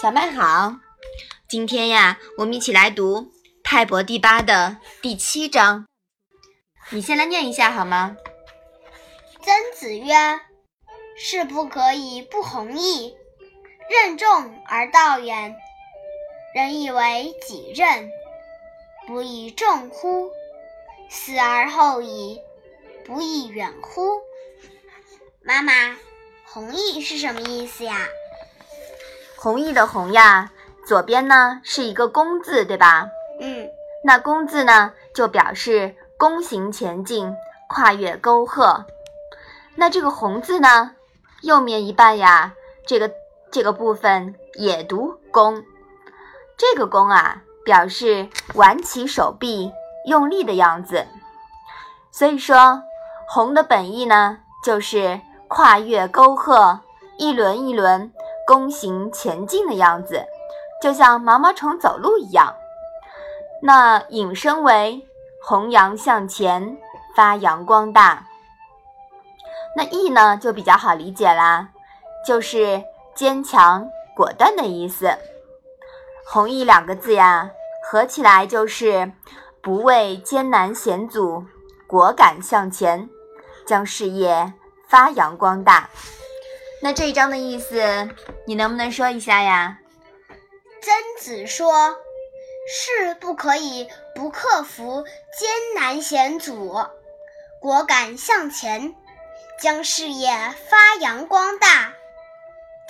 小麦好，今天呀，我们一起来读《泰伯第八》的第七章。你先来念一下好吗？曾子曰：“士不可以不弘毅，任重而道远。人以为己任，不亦重乎？死而后已，不亦远乎？”妈妈，弘毅是什么意思呀？弘毅的弘呀，左边呢是一个弓字，对吧？嗯，那弓字呢，就表示弓行前进，跨越沟壑。那这个弘字呢，右面一半呀，这个这个部分也读弓。这个弓啊，表示挽起手臂用力的样子。所以说，弘的本意呢，就是跨越沟壑，一轮一轮。弓行前进的样子，就像毛毛虫走路一样。那引申为弘扬向前，发扬光大。那义呢，就比较好理解啦，就是坚强果断的意思。弘毅两个字呀，合起来就是不畏艰难险阻，果敢向前，将事业发扬光大。那这一章的意思，你能不能说一下呀？曾子说：“士不可以不克服艰难险阻，果敢向前，将事业发扬光大。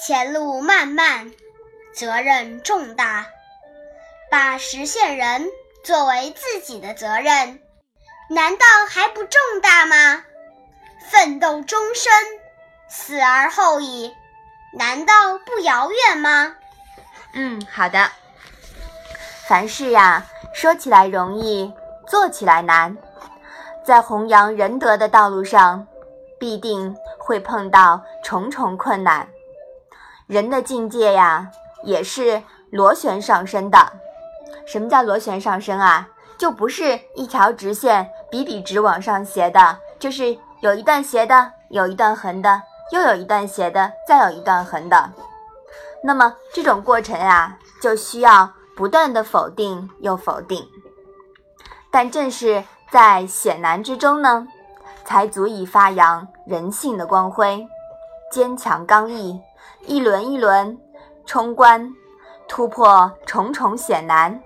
前路漫漫，责任重大，把实现人作为自己的责任，难道还不重大吗？奋斗终身。”死而后已，难道不遥远吗？嗯，好的。凡事呀，说起来容易，做起来难。在弘扬仁德的道路上，必定会碰到重重困难。人的境界呀，也是螺旋上升的。什么叫螺旋上升啊？就不是一条直线笔笔直往上斜的，就是有一段斜的，有一段横的。又有一段斜的，再有一段横的，那么这种过程呀，就需要不断的否定又否定。但正是在险难之中呢，才足以发扬人性的光辉，坚强刚毅，一轮一轮冲关，突破重重险难，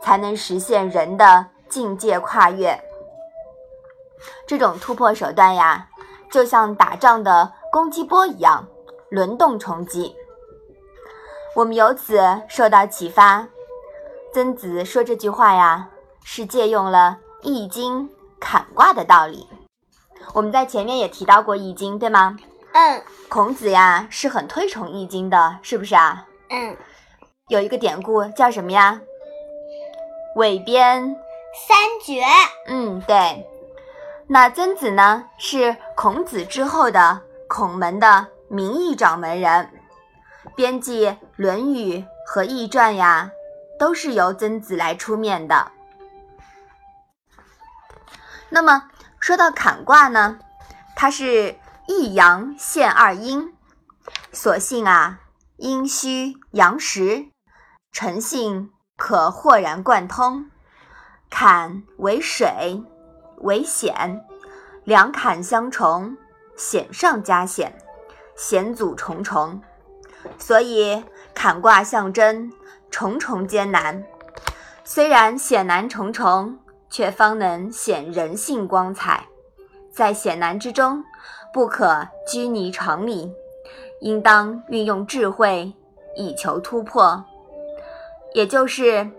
才能实现人的境界跨越。这种突破手段呀，就像打仗的。攻击波一样轮动冲击，我们由此受到启发。曾子说这句话呀，是借用了《易经》坎卦的道理。我们在前面也提到过《易经》，对吗？嗯。孔子呀是很推崇《易经》的，是不是啊？嗯。有一个典故叫什么呀？韦编三绝。嗯，对。那曾子呢，是孔子之后的。孔门的名义掌门人，编辑《论语》和《易传》呀，都是由曾子来出面的。那么说到坎卦呢，它是一阳现二阴，所幸啊，阴虚阳实，诚信可豁然贯通。坎为水，为险，两坎相重。险上加险，险阻重重，所以坎卦象征重重艰难。虽然险难重重，却方能显人性光彩。在险难之中，不可拘泥常理，应当运用智慧以求突破。也就是，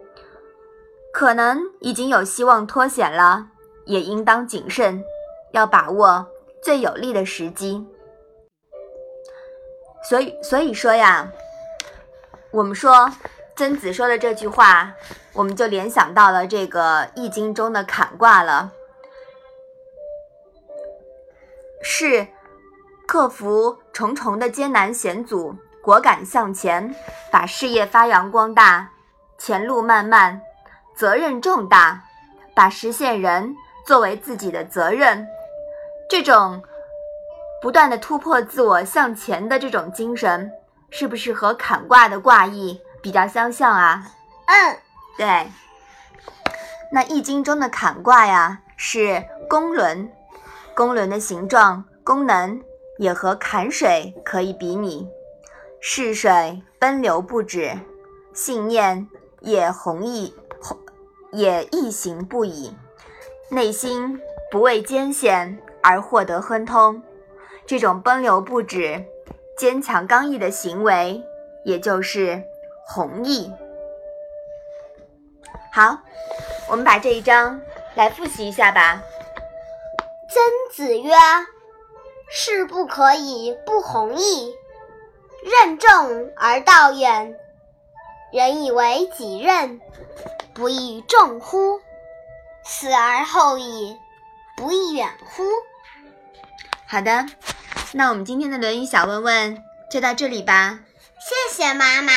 可能已经有希望脱险了，也应当谨慎，要把握。最有利的时机，所以所以说呀，我们说曾子说的这句话，我们就联想到了这个《易经》中的坎卦了，是克服重重的艰难险阻，果敢向前，把事业发扬光大，前路漫漫，责任重大，把实现人作为自己的责任。这种不断的突破自我向前的这种精神，是不是和坎卦的卦意比较相像啊？嗯，对。那易经中的坎卦呀，是公轮，公轮的形状、功能也和坎水可以比拟，逝水奔流不止，信念也弘毅，弘也易行不已，内心不畏艰险而获得亨通，这种奔流不止、坚强刚毅的行为，也就是弘毅。好，我们把这一章来复习一下吧。曾子曰：“事不可以不弘毅，任重而道远。人以为己任，不亦重乎？死而后已，不亦远乎？”好的，那我们今天的《论语》小问问就到这里吧。谢谢妈妈。